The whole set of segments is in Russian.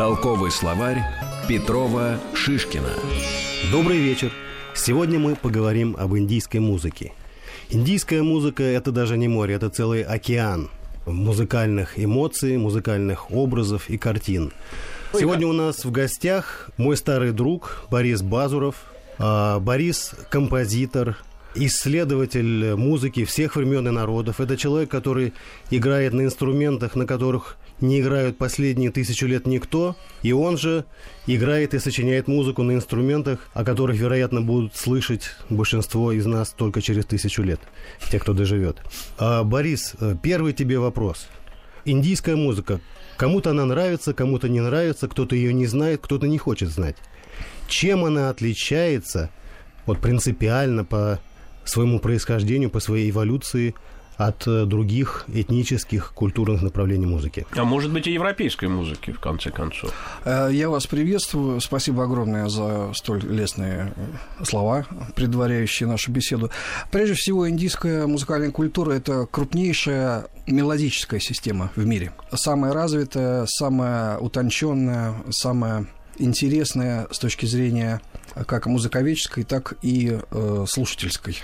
Толковый словарь Петрова Шишкина. Добрый вечер. Сегодня мы поговорим об индийской музыке. Индийская музыка – это даже не море, это целый океан музыкальных эмоций, музыкальных образов и картин. Сегодня у нас в гостях мой старый друг Борис Базуров. А, Борис – композитор, исследователь музыки всех времен и народов. Это человек, который играет на инструментах, на которых не играют последние тысячу лет никто, и он же играет и сочиняет музыку на инструментах, о которых, вероятно, будут слышать большинство из нас только через тысячу лет, те, кто доживет. А, Борис, первый тебе вопрос. Индийская музыка. Кому-то она нравится, кому-то не нравится, кто-то ее не знает, кто-то не хочет знать. Чем она отличается, вот принципиально по своему происхождению, по своей эволюции – от э, других этнических культурных направлений музыки. А может быть и европейской музыки, в конце концов. Э, я вас приветствую. Спасибо огромное за столь лестные э, слова, предваряющие нашу беседу. Прежде всего, индийская музыкальная культура – это крупнейшая мелодическая система в мире. Самая развитая, самая утонченная, самая интересная с точки зрения как музыковедческой, так и э, слушательской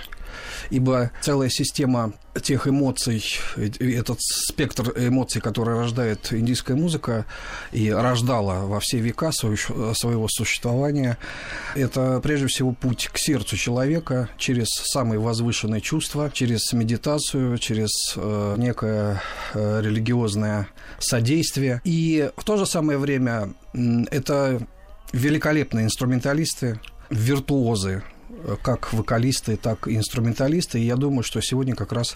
ибо целая система тех эмоций, этот спектр эмоций, который рождает индийская музыка и рождала во все века своего существования, это прежде всего путь к сердцу человека через самые возвышенные чувства, через медитацию, через э, некое э, религиозное содействие. И в то же самое время это великолепные инструменталисты, виртуозы как вокалисты, так и инструменталисты. И я думаю, что сегодня как раз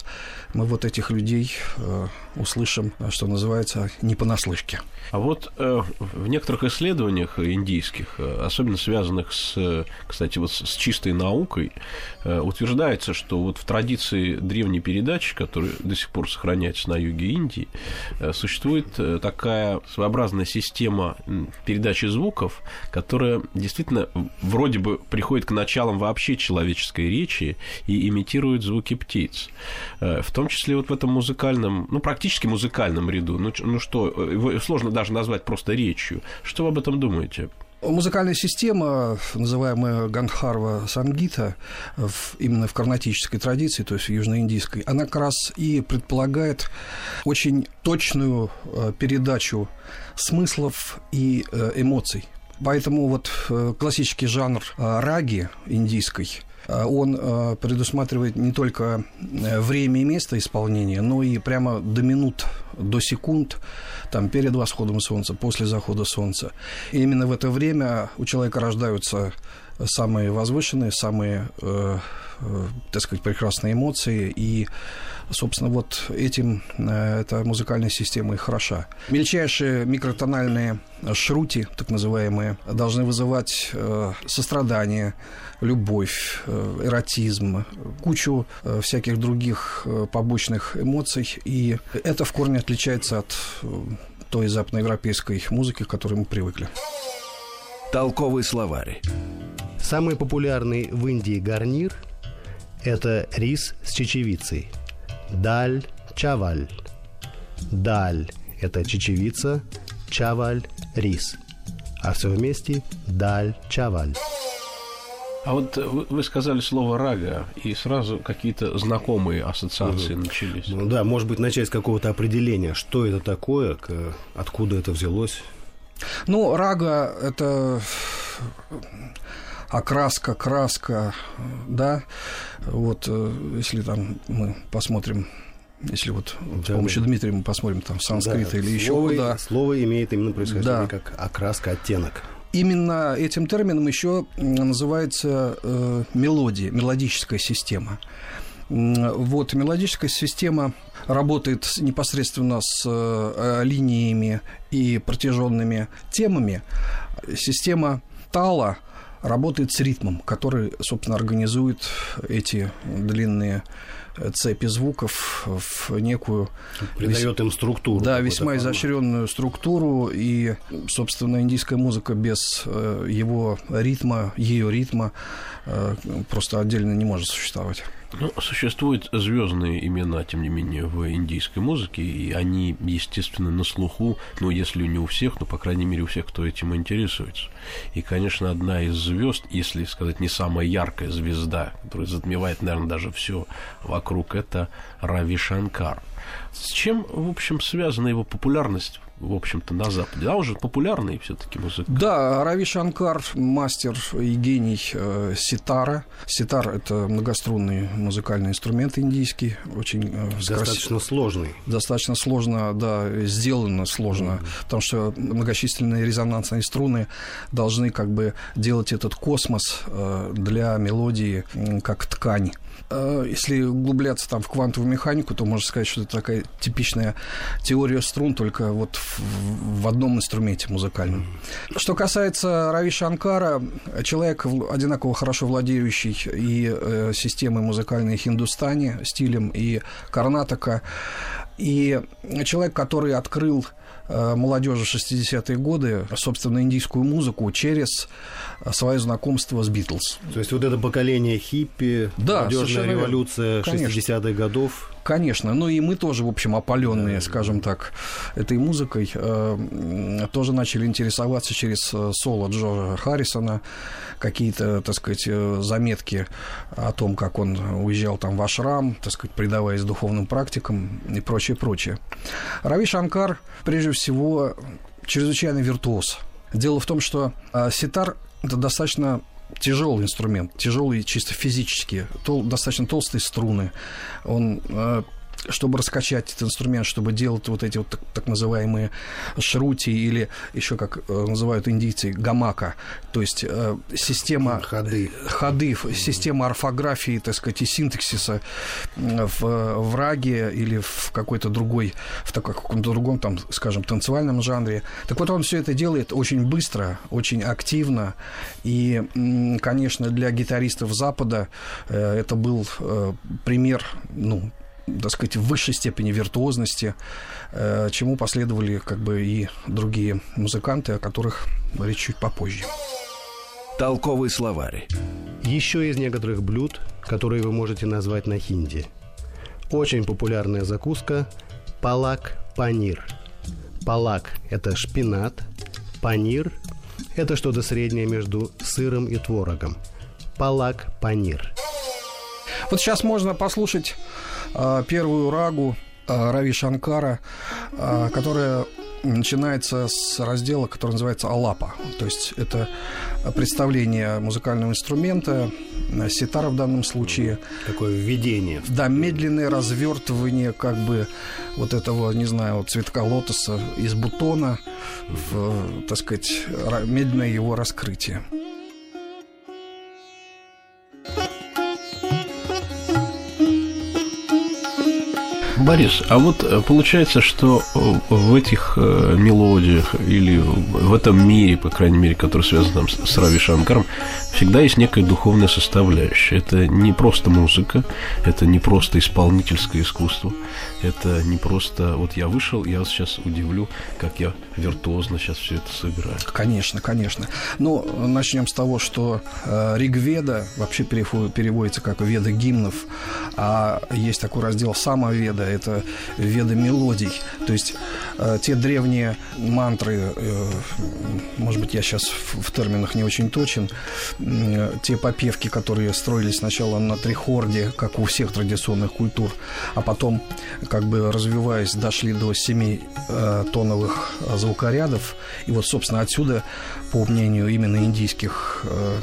мы вот этих людей э, услышим, что называется, не понаслышке. А вот э, в некоторых исследованиях индийских, э, особенно связанных с, кстати, вот с чистой наукой, утверждается, что вот в традиции древней передачи, которая до сих пор сохраняется на юге Индии, существует такая своеобразная система передачи звуков, которая действительно вроде бы приходит к началам вообще человеческой речи и имитирует звуки птиц. Э, в том числе вот в этом музыкальном, ну, практически музыкальном ряду. Ну, ну что, его сложно даже назвать просто речью. Что вы об этом думаете? Музыкальная система, называемая Гандхарва Сангита, именно в карнатической традиции, то есть в южноиндийской, она как раз и предполагает очень точную э, передачу смыслов и э, эмоций. Поэтому вот э, классический жанр э, раги индийской э, он предусматривает не только время и место исполнения, но и прямо до минут, до секунд, там, перед восходом солнца, после захода солнца. И именно в это время у человека рождаются самые возвышенные, самые, э, э, так сказать, прекрасные эмоции. И, собственно, вот этим э, эта музыкальная система и хороша. Мельчайшие микротональные шрути, так называемые, должны вызывать э, сострадание, любовь, э, эротизм, кучу э, всяких других э, побочных эмоций. И это в корне отличается от э, той западноевропейской музыки, к которой мы привыкли. Толковый словарь. Самый популярный в Индии гарнир – это рис с чечевицей. Даль чаваль. Даль – это чечевица, чаваль – рис. А все вместе – даль чаваль. А вот вы сказали слово рага, и сразу какие-то знакомые ассоциации угу. начались. Ну да, может быть, начать с какого-то определения, что это такое, откуда это взялось. Ну, рага – это окраска, краска, да, вот э, если там мы посмотрим если вот да, с помощью да. Дмитрия мы посмотрим там санскрит да, или еще куда. Слово имеет именно происхождение да. как окраска, оттенок. Именно этим термином еще называется э, мелодия, мелодическая система. Вот мелодическая система работает непосредственно с э, линиями и протяженными темами. Система тала работает с ритмом, который, собственно, организует эти длинные цепи звуков в некую... Придает им структуру. Да, весьма изощренную структуру, и, собственно, индийская музыка без э, его ритма, ее ритма э, просто отдельно не может существовать. Ну, существуют звездные имена, тем не менее, в индийской музыке, и они, естественно, на слуху, ну, если не у всех, но, по крайней мере, у всех, кто этим интересуется. И, конечно, одна из звезд, если сказать не самая яркая звезда, которая затмевает, наверное, даже все вокруг, это Рави Шанкар. С чем, в общем, связана его популярность в общем-то, на Западе. Да, он же популярный все-таки музыкант. Да, Рави Шанкар, мастер и гений э, ситара. Ситар – это многострунный музыкальный инструмент индийский, очень э, Достаточно крас... сложный. Достаточно сложно, да, сделано сложно, mm-hmm. потому что многочисленные резонансные струны должны как бы делать этот космос э, для мелодии как ткань. Э, если углубляться там в квантовую механику, то можно сказать, что это такая типичная теория струн, только вот в, в одном инструменте музыкальном. Что касается Рави Шанкара, человек одинаково хорошо владеющий и э, системой музыкальной хиндустани, стилем и карнатока, и человек, который открыл молодежи 60-е годы, собственно, индийскую музыку через свое знакомство с Битлз. То есть вот это поколение хиппи, да, молодежная революция 60-х годов, Конечно. Ну и мы тоже, в общем, опаленные, скажем так, этой музыкой, э, тоже начали интересоваться через э, соло Джорджа Харрисона, какие-то, так сказать, э, заметки о том, как он уезжал там в Ашрам, так сказать, предаваясь духовным практикам и прочее, прочее. Рави Шанкар, прежде всего, чрезвычайно виртуоз. Дело в том, что ситар это достаточно тяжелый инструмент, тяжелый чисто физически, тол, достаточно толстые струны. Он э, чтобы раскачать этот инструмент, чтобы делать вот эти вот так, так называемые шрути или еще как э, называют индийцы гамака, то есть э, система ходы, ходы система орфографии, так сказать, и синтаксиса в, в раге или в какой-то другой, в таком каком-то другом, там, скажем, танцевальном жанре. Так вот он все это делает очень быстро, очень активно, и, конечно, для гитаристов Запада э, это был э, пример, ну, так сказать, в высшей степени виртуозности, э, чему последовали как бы и другие музыканты, о которых речь чуть попозже. Толковый словарь. Еще из некоторых блюд, которые вы можете назвать на хинди. Очень популярная закуска – палак-панир. Палак – это шпинат, панир – это что-то среднее между сыром и творогом. Палак-панир. Вот сейчас можно послушать а, первую рагу а, Рави Шанкара, а, которая начинается с раздела, который называется «Алапа». То есть это представление музыкального инструмента, ситара в данном случае. Такое введение. Да, медленное развертывание как бы вот этого, не знаю, цветка лотоса из бутона, в, так сказать, медленное его раскрытие. Борис, а вот э, получается, что э, в этих э, мелодиях или в этом мире, по крайней мере, который связан там, с Рави Шанкаром, всегда есть некая духовная составляющая. Это не просто музыка, это не просто исполнительское искусство, это не просто вот я вышел, я сейчас удивлю, как я виртуозно сейчас все это сыграю. Конечно, конечно. Ну, начнем с того, что э, Ригведа вообще переводится как Веда гимнов, а есть такой раздел Самоведа, это Веда мелодий. То есть э, те древние мантры, э, может быть, я сейчас в, в терминах не очень точен, э, те попевки, которые строились сначала на трихорде, как у всех традиционных культур, а потом, как бы развиваясь, дошли до семи э, тоновых звукорядов. И вот, собственно, отсюда, по мнению именно индийских э,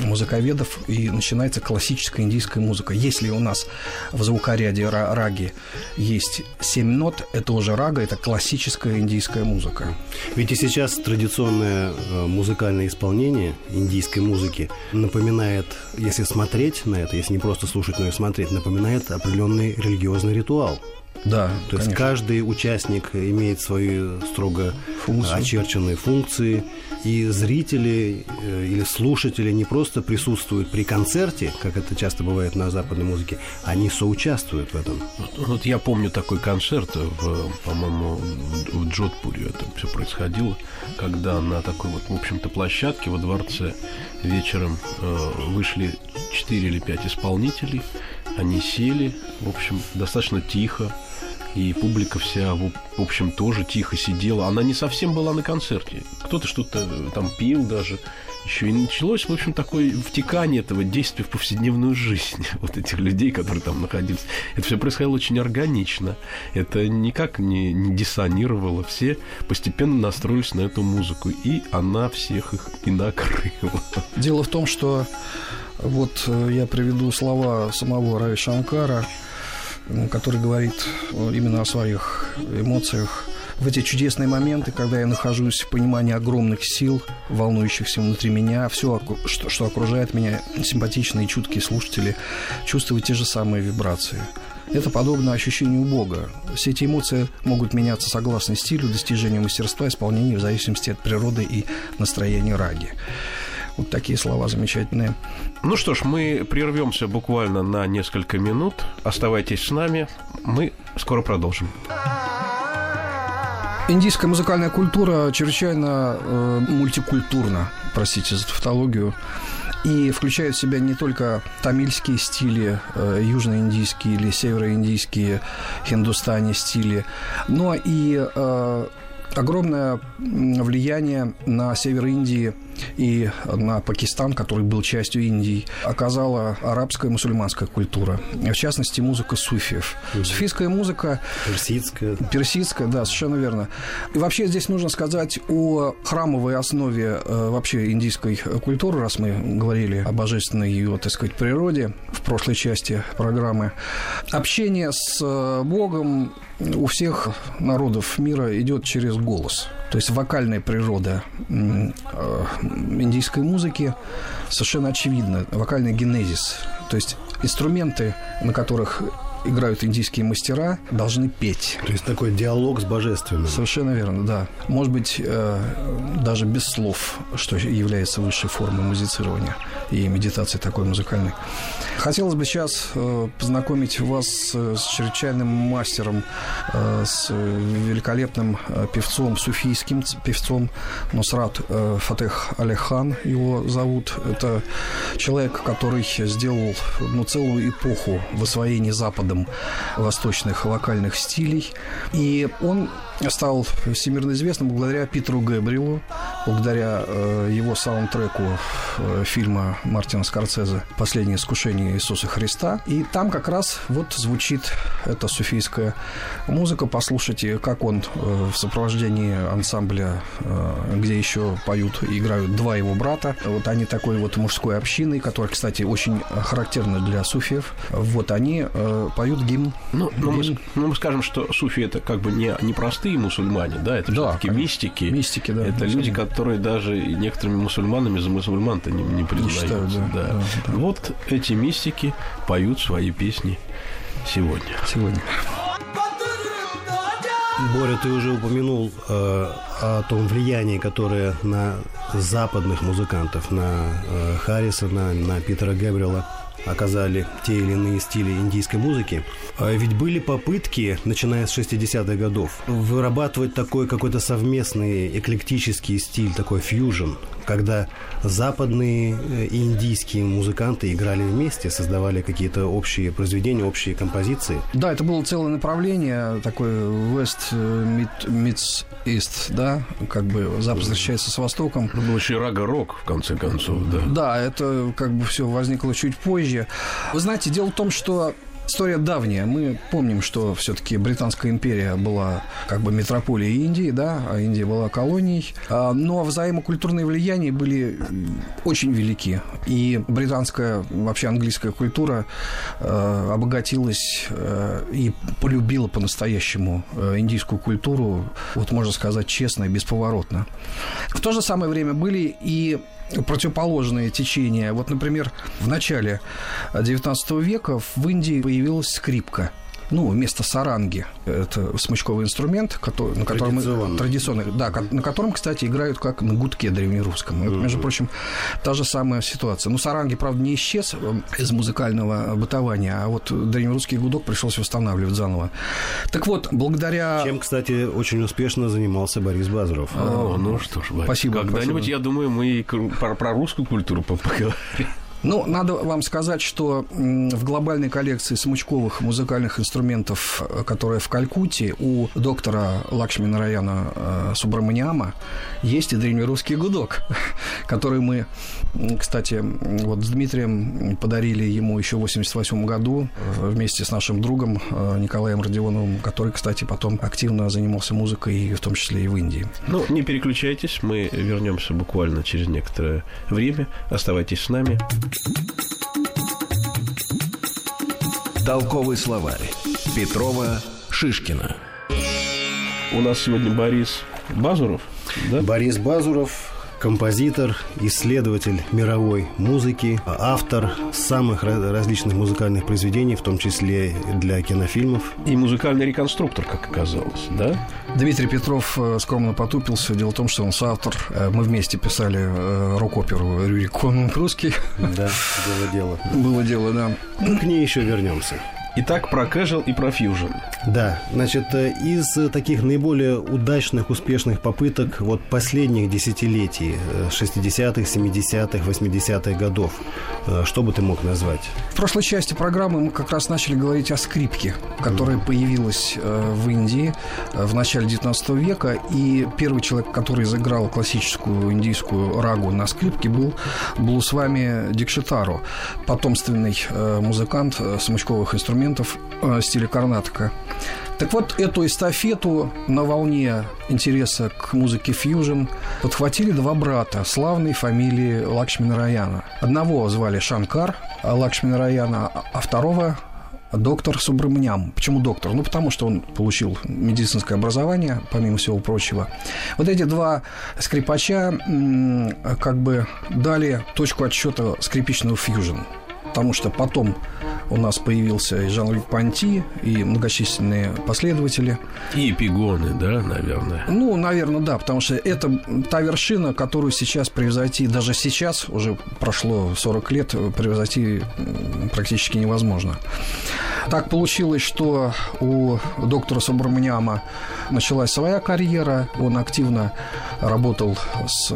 музыковедов и начинается классическая индийская музыка. Если у нас в звукоряде раги есть семь нот, это уже рага, это классическая индийская музыка. Ведь и сейчас традиционное э, музыкальное исполнение индийской музыки напоминает, если смотреть на это, если не просто слушать, но и смотреть, напоминает определенный религиозный ритуал. Да, То конечно. есть каждый участник имеет свои строго Функцию. очерченные функции, и зрители э, или слушатели не просто присутствуют при концерте, как это часто бывает на западной музыке, они соучаствуют в этом. Вот, вот я помню такой концерт, в, по-моему, в Джодпуре это все происходило, когда на такой вот, в общем-то, площадке во дворце вечером э, вышли 4 или 5 исполнителей, они сели, в общем, достаточно тихо, и публика вся, в общем, тоже тихо сидела. Она не совсем была на концерте. Кто-то что-то там пил даже. Еще и началось, в общем, такое втекание этого действия в повседневную жизнь вот этих людей, которые там находились. Это все происходило очень органично. Это никак не, не диссонировало. Все постепенно настроились на эту музыку, и она всех их и накрыла. Дело в том, что вот э, я приведу слова самого Рави Шанкара – который говорит именно о своих эмоциях в эти чудесные моменты, когда я нахожусь в понимании огромных сил, волнующихся внутри меня, все, что, окружает меня, симпатичные, чуткие слушатели, чувствуют те же самые вибрации. Это подобно ощущению Бога. Все эти эмоции могут меняться согласно стилю, достижению мастерства, исполнению в зависимости от природы и настроения раги. Вот такие слова замечательные. Ну что ж, мы прервемся буквально на несколько минут. Оставайтесь с нами. Мы скоро продолжим. Индийская музыкальная культура чрезвычайно э, мультикультурна, простите за тавтологию, и включает в себя не только тамильские стили, э, южноиндийские или североиндийские, хиндустани стили, но и э, огромное влияние на север Индии и на Пакистан, который был частью Индии, оказала арабская мусульманская культура. В частности, музыка суфиев. Mm-hmm. Суфийская музыка... Персидская. Персидская, да, совершенно верно. И вообще здесь нужно сказать о храмовой основе э, вообще индийской культуры, раз мы говорили о божественной ее, так сказать, природе в прошлой части программы. Общение с э, Богом у всех народов мира идет через голос. То есть вокальная природа э, индийской музыки совершенно очевидна. Вокальный генезис. То есть инструменты, на которых играют индийские мастера, должны петь. То есть такой диалог с божественным. Совершенно верно, да. Может быть, э, даже без слов, что является высшей формой музицирования и медитации такой музыкальной. Хотелось бы сейчас э, познакомить вас с чрезвычайным мастером, э, с великолепным э, певцом, суфийским певцом Нусрат Фатех Алихан его зовут. Это человек, который сделал ну, целую эпоху в освоении Запада рядом восточных локальных стилей. И он стал всемирно известным благодаря Питеру Гэбриэлу, благодаря э, его саундтреку э, фильма Мартина Скорцезе «Последнее искушение Иисуса Христа». И там как раз вот звучит эта суфийская музыка. Послушайте, как он э, в сопровождении ансамбля, э, где еще поют и играют два его брата. Вот они такой вот мужской общиной, которая, кстати, очень характерна для суфиев. Вот они э, поют гимн. Ну, гимн. Ну, мы, ну, мы скажем, что суфи это как бы не, не простые мусульмане, да, это да, все-таки мистики. Мистики, да. Это люди, которые даже некоторыми мусульманами за мусульман-то не, не признаются. Да, да. Да, да. Вот эти мистики поют свои песни сегодня. Сегодня. Боря, ты уже упомянул э, о том влиянии, которое на западных музыкантов, на э, Харрисона, на Питера Гэбриэла оказали те или иные стили индийской музыки. А ведь были попытки, начиная с 60-х годов, вырабатывать такой какой-то совместный эклектический стиль, такой фьюжн, когда западные э, и индийские музыканты играли вместе, создавали какие-то общие произведения, общие композиции. Да, это было целое направление, такой West meets East, да, как бы Запад встречается с Востоком. Это был еще рага-рок, в конце концов, да. Да, это как бы все возникло чуть позже. Вы знаете, дело в том, что История давняя. Мы помним, что все-таки Британская империя была как бы метрополией Индии, да, а Индия была колонией. А, но взаимокультурные влияния были очень велики. И британская, вообще английская культура э, обогатилась э, и полюбила по-настоящему э, индийскую культуру, вот можно сказать честно и бесповоротно. В то же самое время были и противоположные течения. Вот, например, в начале XIX века в Индии появилась скрипка – ну, вместо саранги. Это смычковый инструмент, который, на котором... Традиционный. Традиционный, да, на котором, кстати, играют как на гудке древнерусском. Это, между прочим, та же самая ситуация. Ну, саранги, правда, не исчез э, из музыкального бытования, а вот древнерусский гудок пришлось восстанавливать заново. Так вот, благодаря... Чем, кстати, очень успешно занимался Борис Базаров. О, ну что ж, Борис, спасибо. Когда-нибудь, спасибо. я думаю, мы и про, про русскую культуру поговорим. Ну, надо вам сказать, что в глобальной коллекции смычковых музыкальных инструментов, э, которая в Калькутте, у доктора Лакшми Нараяна э, Субраманиама есть и древнерусский гудок, который мы, кстати, вот с Дмитрием подарили ему еще в 88 году э, вместе с нашим другом Николаем Родионовым, который, кстати, потом активно занимался музыкой, в том числе и в Индии. Ну, не переключайтесь, мы вернемся буквально через некоторое время. Оставайтесь с нами. Толковый словарь. Петрова Шишкина. У нас сегодня Борис Базуров. Да? Борис Базуров, композитор, исследователь мировой музыки, автор самых различных музыкальных произведений, в том числе для кинофильмов. И музыкальный реконструктор, как оказалось, да? Дмитрий Петров э, скромно потупился. Дело в том, что он соавтор. Э, мы вместе писали э, рок-оперу «Рюрик Конунг русский». Да, было дело. Было дело, да. К ней еще вернемся. Итак, про casual и про fusion. Да, значит, э, из таких наиболее удачных, успешных попыток вот последних десятилетий, 60-х, 70-х, 80-х годов, э, что бы ты мог назвать? В прошлой части программы мы как раз начали говорить о скрипке, которая mm. появилась э, в Индии в начале 19 века, и первый человек, который заиграл классическую индийскую рагу на скрипке, был Блусвами Дикшитару, потомственный музыкант смычковых инструментов инструментов э, стиля карнатика. Так вот, эту эстафету на волне интереса к музыке фьюжн подхватили два брата славной фамилии Лакшмина Раяна. Одного звали Шанкар Лакшмина Раяна, а второго доктор Субрамням. Почему доктор? Ну, потому что он получил медицинское образование, помимо всего прочего. Вот эти два скрипача как бы дали точку отсчета скрипичного фьюжн. Потому что потом у нас появился и Жан-Люк Панти, и многочисленные последователи. И эпигоны, да, наверное? Ну, наверное, да, потому что это та вершина, которую сейчас превзойти, даже сейчас, уже прошло 40 лет, превзойти практически невозможно. Так получилось, что у доктора Субраманиама началась своя карьера, он активно работал с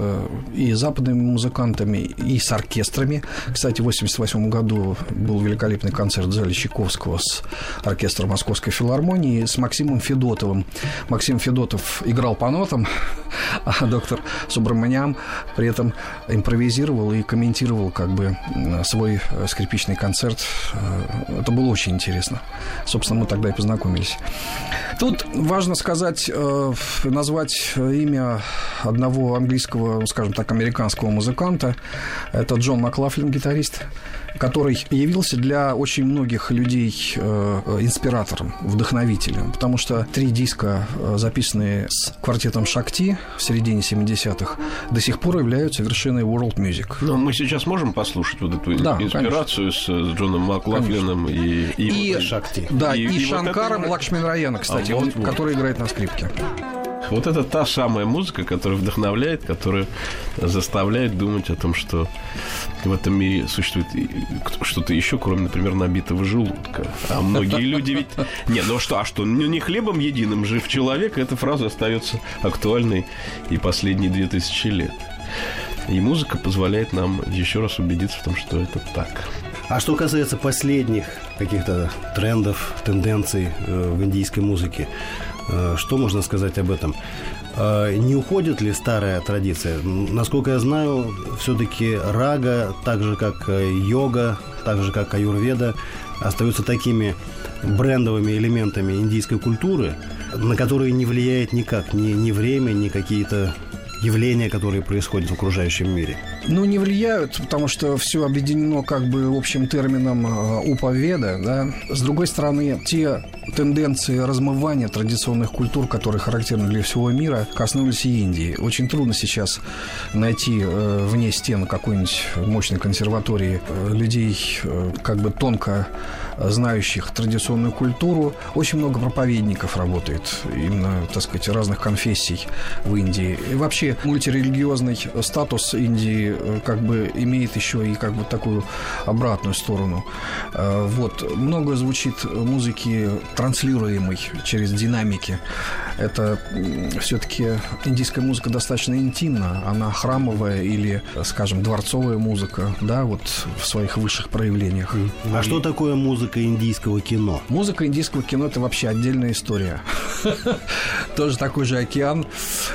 и западными музыкантами, и с оркестрами. Кстати, в 1988 году был великолепный концерт в зале Чайковского с оркестром Московской филармонии с Максимом Федотовым. Максим Федотов играл по нотам, а доктор Субраманиам при этом импровизировал и комментировал как бы свой скрипичный концерт. Это было очень интересно. Собственно, мы тогда и познакомились. Тут важно сказать, э, назвать имя одного английского, скажем так, американского музыканта. Это Джон Маклафлин, гитарист который явился для очень многих людей э, инспиратором, вдохновителем, потому что три диска, э, записанные с квартетом Шакти в середине 70-х, до сих пор являются вершиной world music. Но мы сейчас можем послушать вот эту да, инспирацию с, с Джоном Маклафлином и, и, и Шакти. Да, и, и, и Шанкаром вот Лакшмин Раяна, кстати, а, вот, он, вот. который играет на скрипке. Вот это та самая музыка, которая вдохновляет, которая заставляет думать о том, что в этом мире существует что-то еще, кроме, например, набитого желудка. А многие люди ведь... Не, ну что, а что, ну не хлебом единым жив человек, эта фраза остается актуальной и последние две тысячи лет. И музыка позволяет нам еще раз убедиться в том, что это так. А что касается последних каких-то трендов, тенденций э, в индийской музыке, что можно сказать об этом? Э, не уходит ли старая традиция? Насколько я знаю, все-таки рага, так же как йога, так же как аюрведа, остаются такими брендовыми элементами индийской культуры, на которые не влияет никак ни, ни время, ни какие-то явления, которые происходят в окружающем мире? Ну, не влияют, потому что все объединено как бы общим термином э, уповеда, да. С другой стороны, те тенденции размывания традиционных культур, которые характерны для всего мира, коснулись и Индии. Очень трудно сейчас найти э, вне стен какой-нибудь мощной консерватории э, людей, как бы тонко знающих традиционную культуру. Очень много проповедников работает, именно, так сказать, разных конфессий в Индии. И вообще мультирелигиозный статус Индии э, как бы имеет еще и как бы такую обратную сторону. Э, вот. Много звучит музыки, транслируемой через динамики. Это все-таки индийская музыка достаточно интимна. Она храмовая или, скажем, дворцовая музыка, да, вот в своих высших проявлениях. А что такое музыка индийского кино? Музыка индийского кино – это вообще отдельная история. Тоже такой же океан,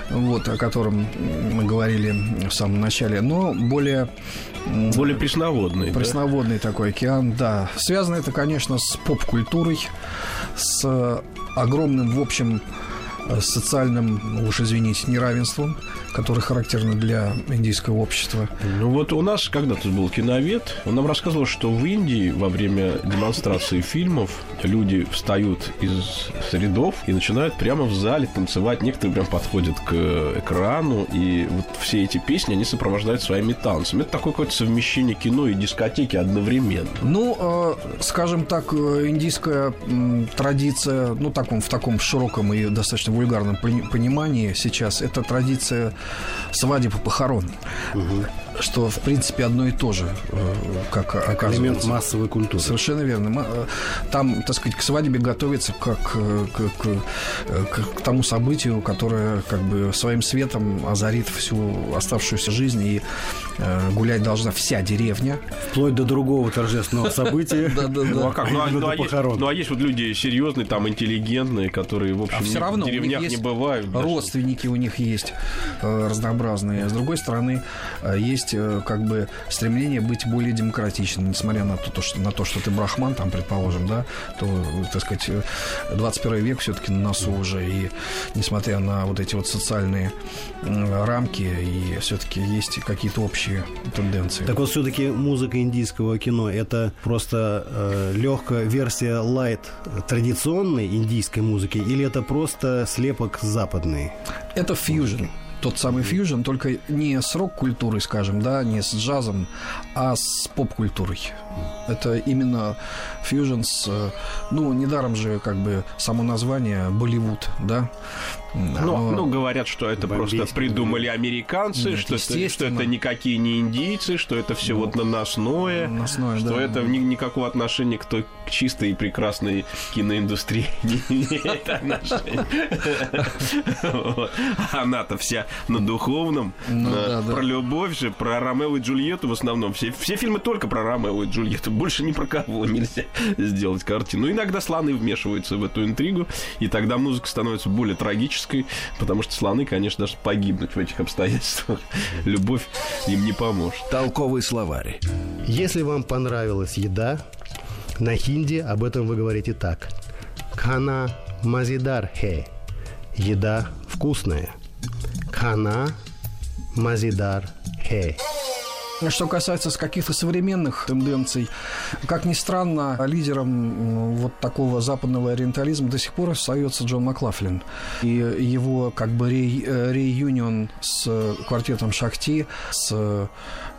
вот, о котором мы говорили в самом начале, но более более пресноводный. Пресноводный да? такой океан, да. Связано это, конечно, с поп-культурой, с огромным, в общем, социальным, уж извините, неравенством, которое характерно для индийского общества. Ну вот у нас когда-то был киновед, он нам рассказывал, что в Индии во время демонстрации фильмов люди встают из рядов и начинают прямо в зале танцевать. Некоторые прям подходят к экрану, и вот все эти песни они сопровождают своими танцами. Это такое какое-то совмещение кино и дискотеки одновременно. Ну, э, скажем так, э, индийская э, традиция, ну, таком, в таком широком и достаточно вульгарном понимании сейчас, это традиция свадеб и похорон. Угу что, в принципе, одно и то же, э, как оказывается. Элемент массовой культуры. Совершенно верно. Э, там, так сказать, к свадьбе готовится как э, к, к, к тому событию, которое как бы своим светом озарит всю оставшуюся жизнь, и гулять должна вся деревня. Вплоть до другого торжественного события. Да, да, да. Ну а как? Ну, а, ну, а ну а есть вот люди серьезные, там, интеллигентные, которые, в общем, а равно в деревнях не бывают. Родственники у них есть разнообразные. С другой стороны, есть есть э, как бы стремление быть более демократичным, несмотря на то, что, на то, что ты брахман, там, предположим, да, то, так сказать, 21 век все-таки на носу уже, и несмотря на вот эти вот социальные рамки, и все-таки есть какие-то общие тенденции. Так вот, все-таки музыка индийского кино это просто э, легкая версия лайт традиционной индийской музыки, или это просто слепок западный? Это фьюжн тот самый фьюжн, только не с рок-культурой, скажем, да, не с джазом, а с поп-культурой. Это именно фьюжн с... Э, ну, недаром же, как бы, само название Болливуд, да? Ну, ну, говорят, что это просто придумали американцы, Нет, что, это, что это никакие не индийцы, что это все ну, вот наносное, наносное что да, это да. Ни, никакого отношения к той чистой и прекрасной киноиндустрии не имеет отношения. Она-то вся на духовном, ну про любовь же, про Ромео и Джульетту в основном. Все, фильмы только про Ромео и Джульетту. Больше ни про кого нельзя сделать картину. Ну, иногда слоны вмешиваются в эту интригу, и тогда музыка становится более трагической трагической, потому что слоны, конечно, даже погибнуть в этих обстоятельствах. Любовь им не поможет. Толковый словарь. Если вам понравилась еда, на хинди об этом вы говорите так. Кана мазидар хе. Еда вкусная. Кана мазидар хе. Что касается каких-то современных тенденций, как ни странно, лидером вот такого западного ориентализма до сих пор остается Джон Маклафлин. И его как бы реюнион с квартетом Шахти, с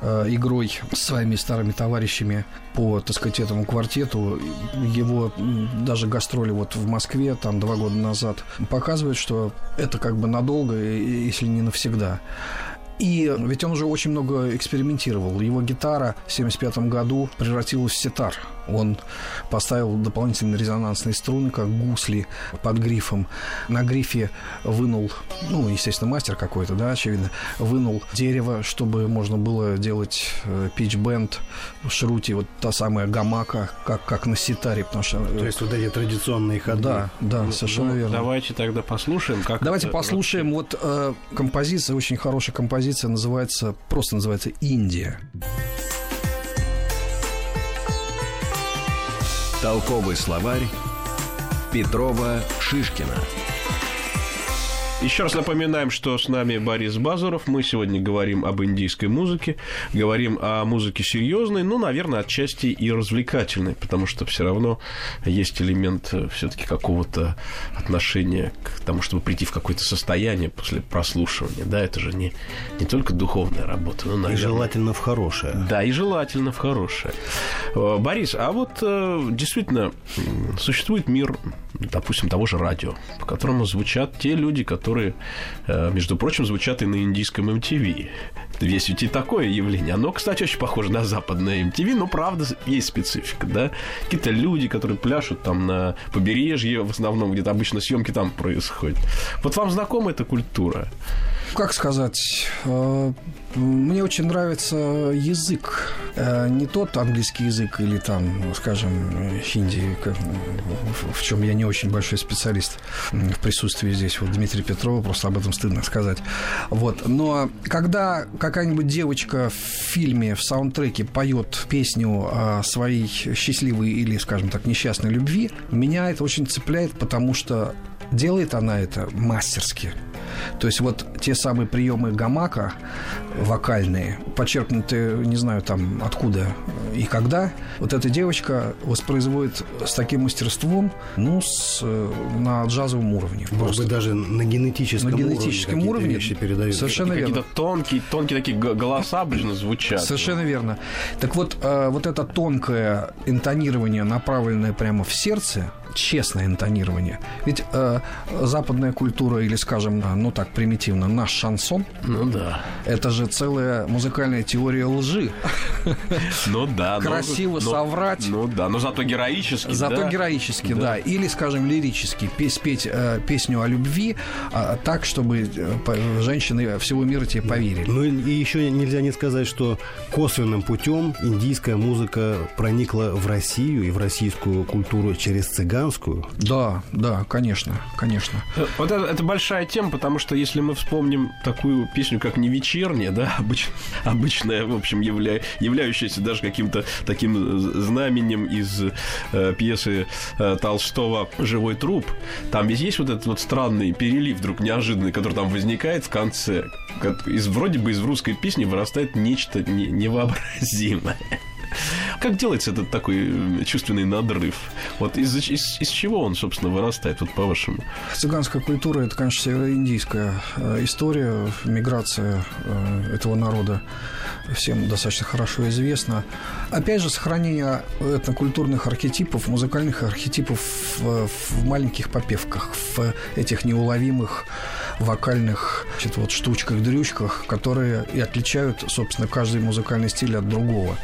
э, игрой с своими старыми товарищами по, так сказать, этому квартету, его даже гастроли вот в Москве там два года назад показывают, что это как бы надолго, если не навсегда. И ведь он уже очень много экспериментировал. Его гитара в 1975 году превратилась в сетар. Он поставил дополнительные резонансные струны, как гусли под грифом. На грифе вынул, ну, естественно, мастер какой-то, да, очевидно, вынул дерево, чтобы можно было делать пич-бенд, шрути, вот та самая гамака, как, как на ситаре, потому что... Э, То есть вот эти традиционные ходы. Да, да, ну, совершенно ну, верно. Давайте тогда послушаем, как... Давайте послушаем, вот э, композиция, очень хорошая композиция, называется, просто называется «Индия». Толковый словарь Петрова Шишкина. Еще раз напоминаем, что с нами Борис Базаров. Мы сегодня говорим об индийской музыке, говорим о музыке серьезной, ну, наверное, отчасти и развлекательной, потому что все равно есть элемент э, все-таки какого-то отношения к тому, чтобы прийти в какое-то состояние после прослушивания. Да, это же не, не только духовная работа, но, наверное... И желательно в хорошее. Да, и желательно в хорошее. Э, Борис, а вот э, действительно существует мир, допустим, того же радио, по которому звучат те люди, которые э, между прочим, звучат и на индийском MTV. Есть ведь и такое явление. Оно, кстати, очень похоже на западное MTV, но, правда, есть специфика, да? Какие-то люди, которые пляшут там на побережье, в основном где-то обычно съемки там происходят. Вот вам знакома эта культура? Как сказать, э, мне очень нравится язык. Э, не тот английский язык или там, скажем, хинди, в чем я не очень большой специалист в присутствии здесь вот Дмитрия Петрова, просто об этом стыдно сказать. Вот. Но когда какая-нибудь девочка в фильме, в саундтреке поет песню о своей счастливой или, скажем так, несчастной любви, меня это очень цепляет, потому что делает она это мастерски. То есть вот те самые приемы гамака вокальные, подчеркнутые, не знаю там откуда и когда, вот эта девочка воспроизводит с таким мастерством, ну, с, на джазовом уровне. Может просто. быть, даже на генетическом, на генетическом уровне, уровне вещи передают. Совершенно верно. Какие-то тонкие, тонкие такие голоса обычно звучат. Совершенно верно. Так вот, э, вот это тонкое интонирование, направленное прямо в сердце, честное интонирование. Ведь э, западная культура, или, скажем, ну так примитивно, наш шансон, ну да. Это же целая музыкальная теория лжи. Ну да. Красиво соврать. Ну да, но зато героически. Зато героически, да. Или, скажем, лирически, спеть э, песню о любви а, так, чтобы э, женщины всего мира тебе поверили. Ну и еще нельзя не сказать, что косвенным путем индийская музыка проникла в Россию и в российскую культуру через цыган американскую. Да, да, конечно, конечно. Вот это, это большая тема, потому что если мы вспомним такую песню, как «Не вечерняя», да, обыч, обычная, в общем, явля, являющаяся даже каким-то таким знаменем из э, пьесы э, Толстого «Живой труп», там ведь есть вот этот вот странный перелив вдруг неожиданный, который там возникает в конце. Из, вроде бы из русской песни вырастает нечто не, невообразимое. Как делается этот такой чувственный надрыв? Вот из, из, из чего он, собственно, вырастает, вот по-вашему? Цыганская культура – это, конечно, североиндийская э, история, миграция э, этого народа всем достаточно хорошо известна. Опять же, сохранение этнокультурных архетипов, музыкальных архетипов в, в маленьких попевках, в этих неуловимых вокальных значит, вот, штучках-дрючках, которые и отличают, собственно, каждый музыкальный стиль от другого.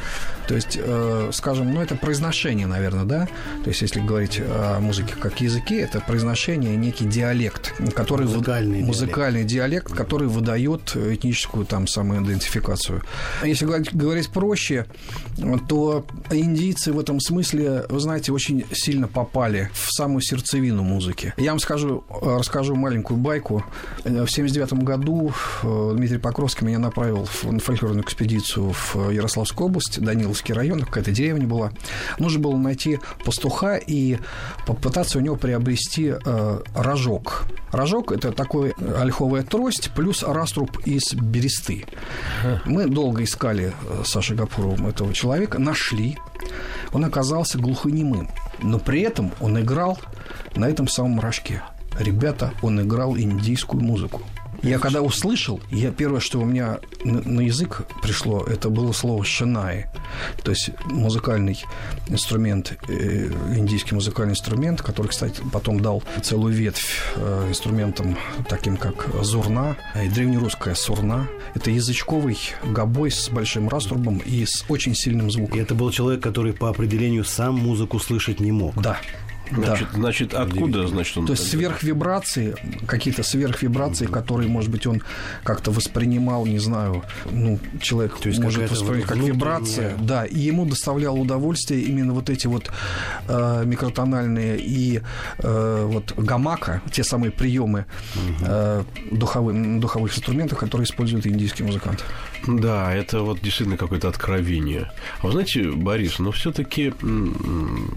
То есть, э, скажем, ну, это произношение, наверное, да? То есть, если говорить о музыке как языке, это произношение, некий диалект, который... Музыкальный, в... музыкальный диалект. диалект, который выдает этническую там самоидентификацию. Если говорить проще, то индийцы в этом смысле, вы знаете, очень сильно попали в самую сердцевину музыки. Я вам скажу, расскажу маленькую байку. В 79 году э, Дмитрий Покровский меня направил в фольклорную экспедицию в Ярославскую область, Данил Кировский район, какая-то деревня была. Нужно было найти пастуха и попытаться у него приобрести э, рожок. Рожок – это такой ольховая трость плюс раструб из бересты. Мы долго искали э, с Сашей Гапуровым этого человека, нашли. Он оказался глухонемым, но при этом он играл на этом самом рожке. Ребята, он играл индийскую музыку. Я когда услышал, я первое, что у меня на, на язык пришло, это было слово «шинай». То есть музыкальный инструмент, э, индийский музыкальный инструмент, который, кстати, потом дал целую ветвь э, инструментам, таким как зурна и древнерусская сурна. Это язычковый гобой с большим раструбом и с очень сильным звуком. И это был человек, который по определению сам музыку слышать не мог. Да, Значит, да. значит откуда, значит, он... То есть сверхвибрации, какие-то сверхвибрации, mm-hmm. которые, может быть, он как-то воспринимал, не знаю, ну, человек То есть может воспринимать как вибрация, да, и ему доставлял удовольствие именно вот эти вот э, микротональные и э, вот гамака, те самые приемы mm-hmm. э, духовых, духовых инструментов, которые используют индийские музыканты. Да, это вот действительно какое-то откровение. А вы знаете, Борис, ну все-таки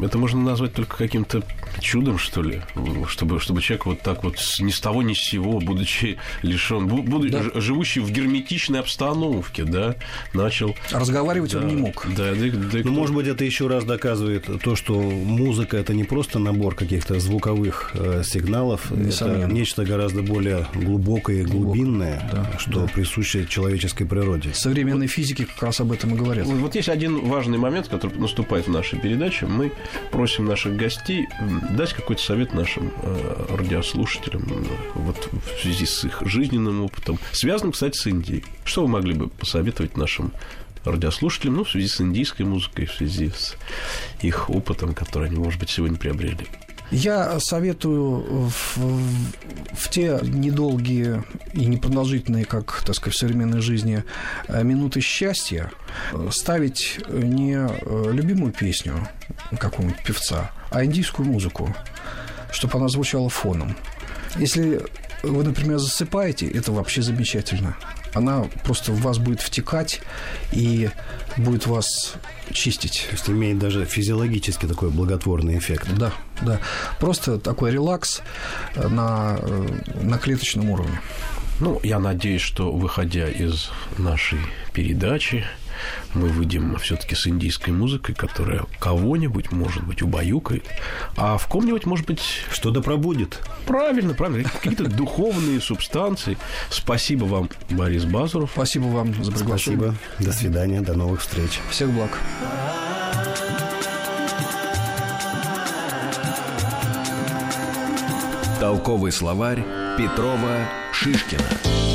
это можно назвать только каким-то чудом, что ли, чтобы, чтобы человек вот так вот ни с того ни с сего, будучи лишен, будучи да. живущий в герметичной обстановке, да, начал... Разговаривать да, он не мог. Да, да, да, ну, может быть, это еще раз доказывает то, что музыка это не просто набор каких-то звуковых э, сигналов, Несомненно. это нечто гораздо более глубокое и глубинное, да, что да. присуще человеческой природе. Современные вот, физики как раз об этом и говорят. Вот, вот есть один важный момент, который наступает в нашей передаче. Мы просим наших гостей дать какой-то совет нашим э, радиослушателям вот, в связи с их жизненным опытом, связанным, кстати, с Индией. Что вы могли бы посоветовать нашим радиослушателям, ну, в связи с индийской музыкой, в связи с их опытом, который они, может быть, сегодня приобрели? Я советую в, в те недолгие и непродолжительные, как, так сказать, в современной жизни, э, минуты счастья ставить не э, любимую песню какого-нибудь певца, а индийскую музыку, чтобы она звучала фоном. Если вы, например, засыпаете, это вообще замечательно. Она просто в вас будет втекать и будет вас чистить. То есть имеет даже физиологически такой благотворный эффект. Да, да. Просто такой релакс на, на клеточном уровне. Ну, я надеюсь, что выходя из нашей передачи, мы выйдем все-таки с индийской музыкой, которая кого-нибудь, может быть, убаюкает, а в ком-нибудь, может быть... Что-то пробудет. Правильно, правильно. Какие-то духовные субстанции. Спасибо вам, Борис Базаров. Спасибо вам за приглашение. Спасибо. До свидания, до новых встреч. Всех благ. Толковый словарь Петрова Шишкина.